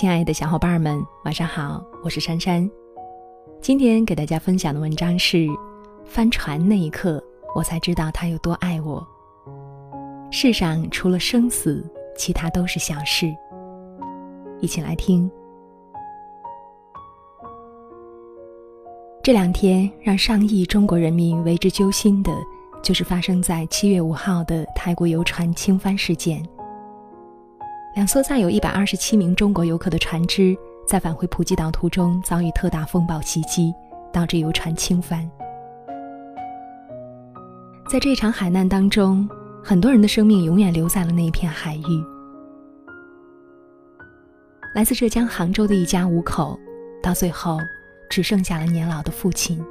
亲爱的小伙伴们，晚上好，我是珊珊。今天给大家分享的文章是《帆船那一刻，我才知道他有多爱我》。世上除了生死，其他都是小事。一起来听。这两天让上亿中国人民为之揪心的，就是发生在七月五号的泰国游船倾翻事件。两艘载有一百二十七名中国游客的船只，在返回普吉岛途中遭遇特大风暴袭击，导致游船倾翻。在这场海难当中，很多人的生命永远留在了那一片海域。来自浙江杭州的一家五口，到最后。只剩下了年老的父亲、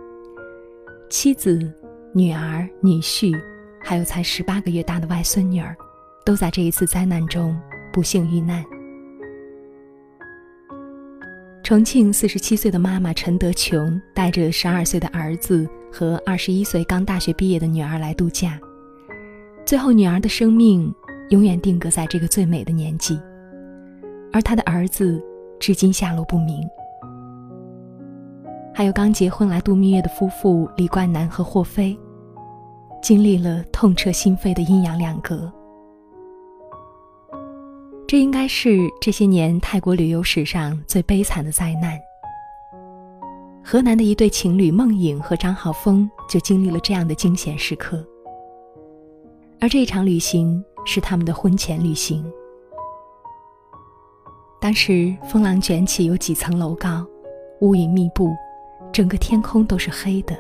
妻子、女儿、女婿，还有才十八个月大的外孙女儿，都在这一次灾难中不幸遇难。重庆四十七岁的妈妈陈德琼带着十二岁的儿子和二十一岁刚大学毕业的女儿来度假，最后女儿的生命永远定格在这个最美的年纪，而她的儿子至今下落不明。还有刚结婚来度蜜月的夫妇李冠南和霍飞，经历了痛彻心扉的阴阳两隔。这应该是这些年泰国旅游史上最悲惨的灾难。河南的一对情侣孟颖和张浩峰就经历了这样的惊险时刻，而这一场旅行是他们的婚前旅行。当时风浪卷起，有几层楼高，乌云密布。整个天空都是黑的，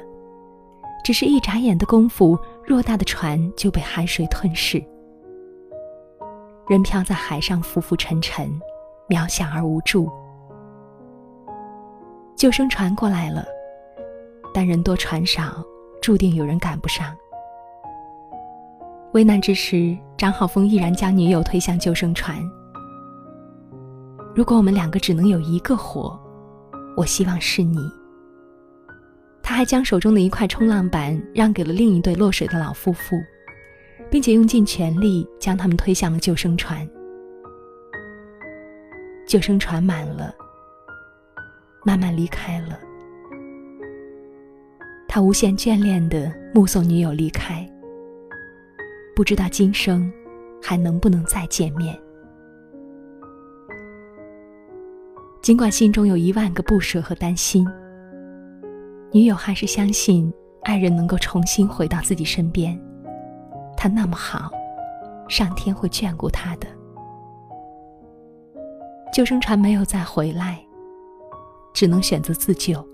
只是一眨眼的功夫，偌大的船就被海水吞噬，人漂在海上浮浮沉沉，渺小而无助。救生船过来了，但人多船少，注定有人赶不上。危难之时，张浩峰毅然将女友推向救生船。如果我们两个只能有一个活，我希望是你。他还将手中的一块冲浪板让给了另一对落水的老夫妇，并且用尽全力将他们推向了救生船。救生船满了，慢慢离开了。他无限眷恋的目送女友离开，不知道今生还能不能再见面。尽管心中有一万个不舍和担心。女友还是相信爱人能够重新回到自己身边，他那么好，上天会眷顾他的。救生船没有再回来，只能选择自救。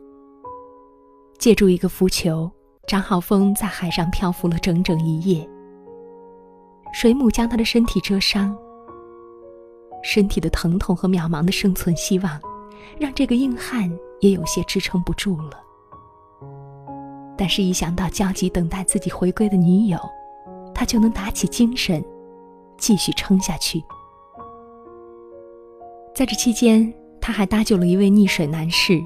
借助一个浮球，张浩峰在海上漂浮了整整一夜。水母将他的身体蛰伤，身体的疼痛和渺茫的生存希望，让这个硬汉也有些支撑不住了。但是，一想到焦急等待自己回归的女友，他就能打起精神，继续撑下去。在这期间，他还搭救了一位溺水男士，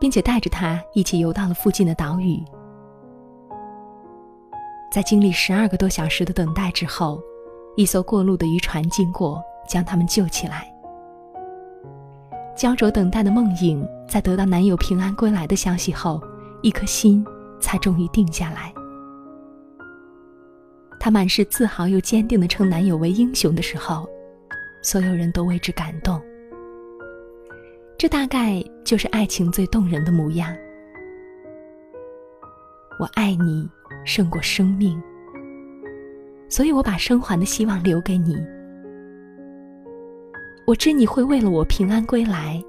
并且带着他一起游到了附近的岛屿。在经历十二个多小时的等待之后，一艘过路的渔船经过，将他们救起来。焦灼等待的梦影，在得到男友平安归来的消息后。一颗心才终于定下来。她满是自豪又坚定的称男友为英雄的时候，所有人都为之感动。这大概就是爱情最动人的模样。我爱你胜过生命，所以我把生还的希望留给你。我知你会为了我平安归来，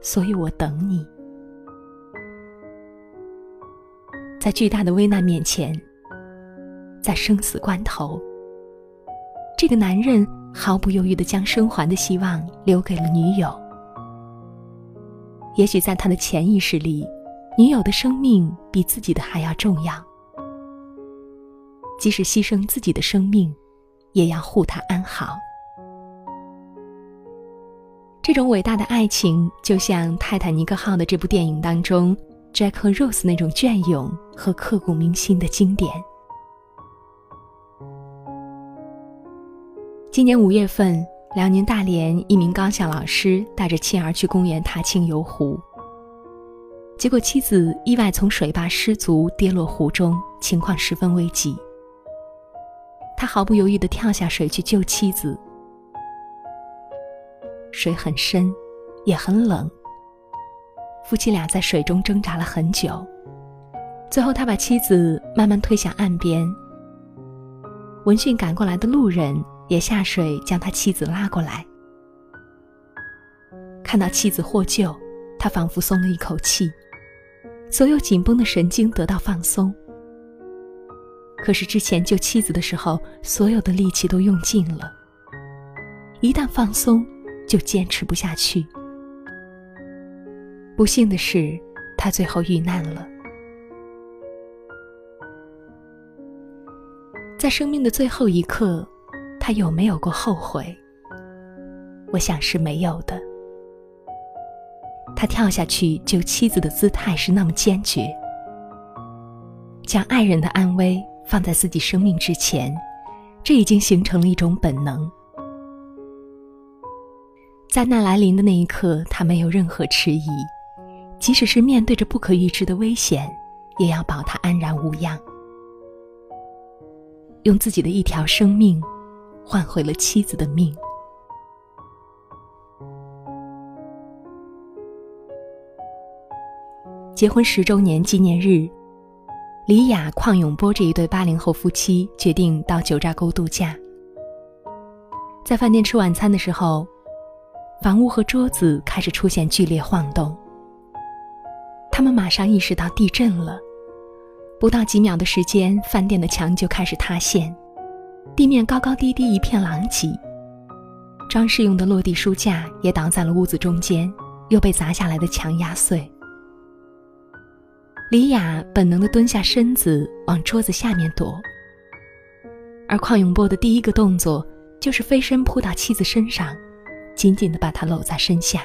所以我等你。在巨大的危难面前，在生死关头，这个男人毫不犹豫地将生还的希望留给了女友。也许在他的潜意识里，女友的生命比自己的还要重要。即使牺牲自己的生命，也要护她安好。这种伟大的爱情，就像《泰坦尼克号》的这部电影当中。Jack 和 Rose 那种隽永和刻骨铭心的经典。今年五月份，辽宁大连一名高校老师带着妻儿去公园踏青游湖，结果妻子意外从水坝失足跌落湖中，情况十分危急。他毫不犹豫地跳下水去救妻子。水很深，也很冷。夫妻俩在水中挣扎了很久，最后他把妻子慢慢推向岸边。闻讯赶过来的路人也下水将他妻子拉过来。看到妻子获救，他仿佛松了一口气，所有紧绷的神经得到放松。可是之前救妻子的时候，所有的力气都用尽了，一旦放松，就坚持不下去。不幸的是，他最后遇难了。在生命的最后一刻，他有没有过后悔？我想是没有的。他跳下去救妻子的姿态是那么坚决，将爱人的安危放在自己生命之前，这已经形成了一种本能。灾难来临的那一刻，他没有任何迟疑。即使是面对着不可预知的危险，也要保他安然无恙。用自己的一条生命，换回了妻子的命。结婚十周年纪念日，李雅、邝永波这一对八零后夫妻决定到九寨沟度假。在饭店吃晚餐的时候，房屋和桌子开始出现剧烈晃动。他们马上意识到地震了，不到几秒的时间，饭店的墙就开始塌陷，地面高高低低一片狼藉，装饰用的落地书架也倒在了屋子中间，又被砸下来的墙压碎。李雅本能的蹲下身子往桌子下面躲，而邝永波的第一个动作就是飞身扑到妻子身上，紧紧的把她搂在身下。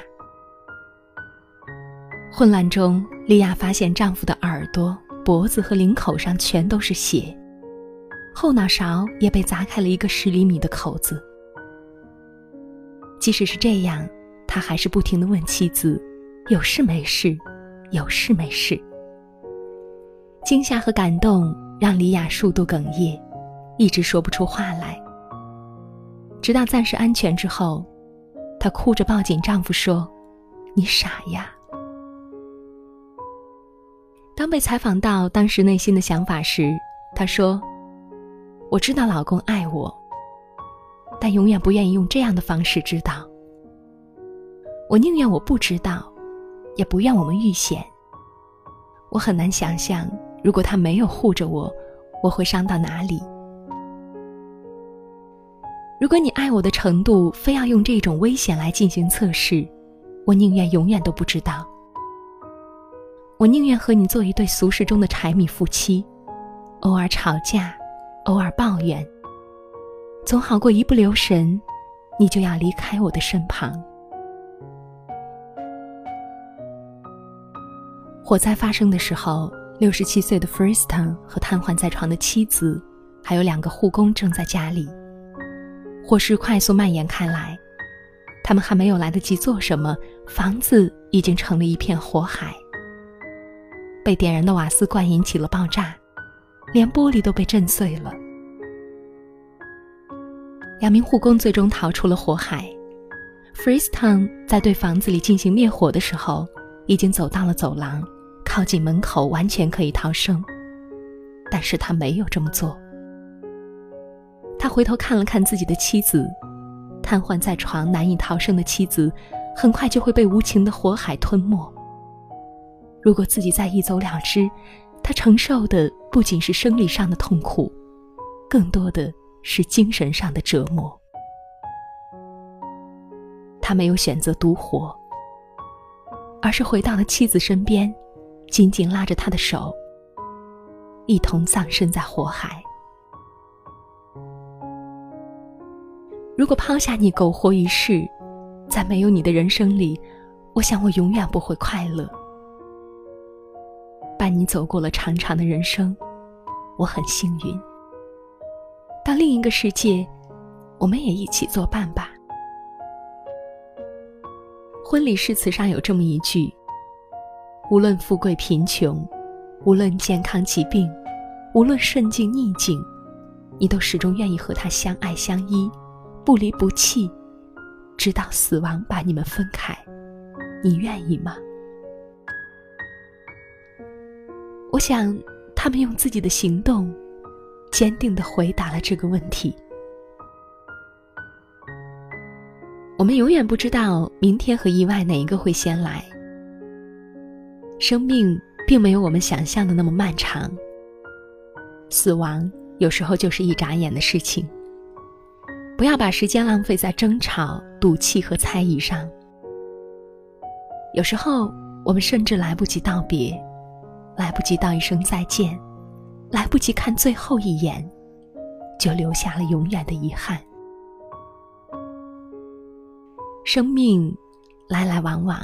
混乱中，莉亚发现丈夫的耳朵、脖子和领口上全都是血，后脑勺也被砸开了一个十厘米的口子。即使是这样，他还是不停的问妻子：“有事没事？有事没事？”惊吓和感动让李雅数度哽咽，一直说不出话来。直到暂时安全之后，她哭着抱紧丈夫说：“你傻呀。”当被采访到当时内心的想法时，她说：“我知道老公爱我，但永远不愿意用这样的方式知道。我宁愿我不知道，也不愿我们遇险。我很难想象，如果他没有护着我，我会伤到哪里。如果你爱我的程度非要用这种危险来进行测试，我宁愿永远都不知道。”我宁愿和你做一对俗世中的柴米夫妻，偶尔吵架，偶尔抱怨，总好过一不留神，你就要离开我的身旁。火灾发生的时候，六十七岁的 Freeston 和瘫痪在床的妻子，还有两个护工正在家里。火势快速蔓延开来，他们还没有来得及做什么，房子已经成了一片火海。被点燃的瓦斯罐引起了爆炸，连玻璃都被震碎了。两名护工最终逃出了火海。Freeston 在对房子里进行灭火的时候，已经走到了走廊，靠近门口，完全可以逃生。但是他没有这么做。他回头看了看自己的妻子，瘫痪在床、难以逃生的妻子，很快就会被无情的火海吞没。如果自己再一走了之，他承受的不仅是生理上的痛苦，更多的是精神上的折磨。他没有选择独活，而是回到了妻子身边，紧紧拉着她的手，一同葬身在火海。如果抛下你苟活一世，在没有你的人生里，我想我永远不会快乐。伴你走过了长长的人生，我很幸运。到另一个世界，我们也一起作伴吧。婚礼誓词上有这么一句：“无论富贵贫穷，无论健康疾病，无论顺境逆境，你都始终愿意和他相爱相依，不离不弃，直到死亡把你们分开。你愿意吗？”我想，他们用自己的行动，坚定的回答了这个问题。我们永远不知道明天和意外哪一个会先来。生命并没有我们想象的那么漫长。死亡有时候就是一眨眼的事情。不要把时间浪费在争吵、赌气和猜疑上。有时候我们甚至来不及道别，来不及道一声再见，来不及看最后一眼，就留下了永远的遗憾。生命来来往往，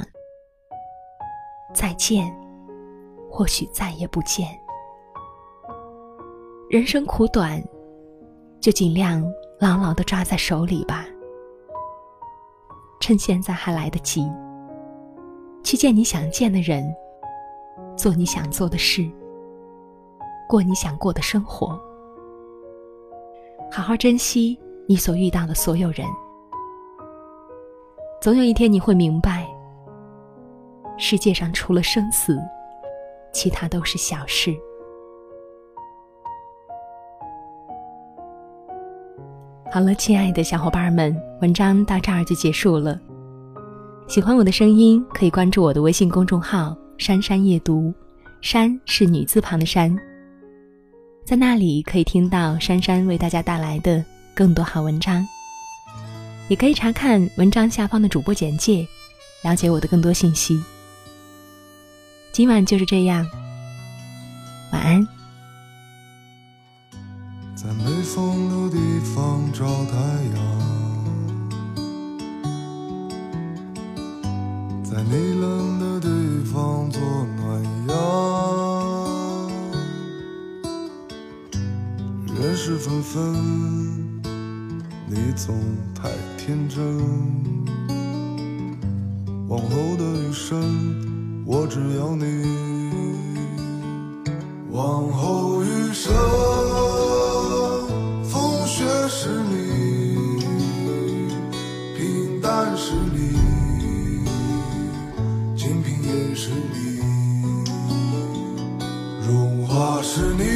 再见，或许再也不见。人生苦短，就尽量牢牢的抓在手里吧。趁现在还来得及，去见你想见的人，做你想做的事，过你想过的生活。好好珍惜你所遇到的所有人。总有一天你会明白，世界上除了生死，其他都是小事。好了，亲爱的小伙伴们，文章到这儿就结束了。喜欢我的声音，可以关注我的微信公众号“珊珊夜读”，珊是女字旁的珊，在那里可以听到珊珊为大家带来的更多好文章。也可以查看文章下方的主播简介，了解我的更多信息。今晚就是这样，晚安。在没风的地方找太阳，在你冷的地事纷纷。你总太天真，往后的余生，我只要你。往后余生，风雪是你，平淡是你，清贫也是你，荣华是你。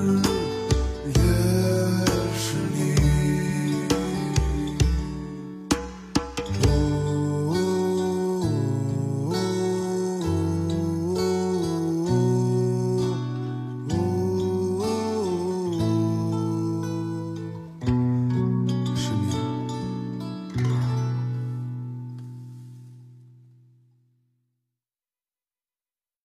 you.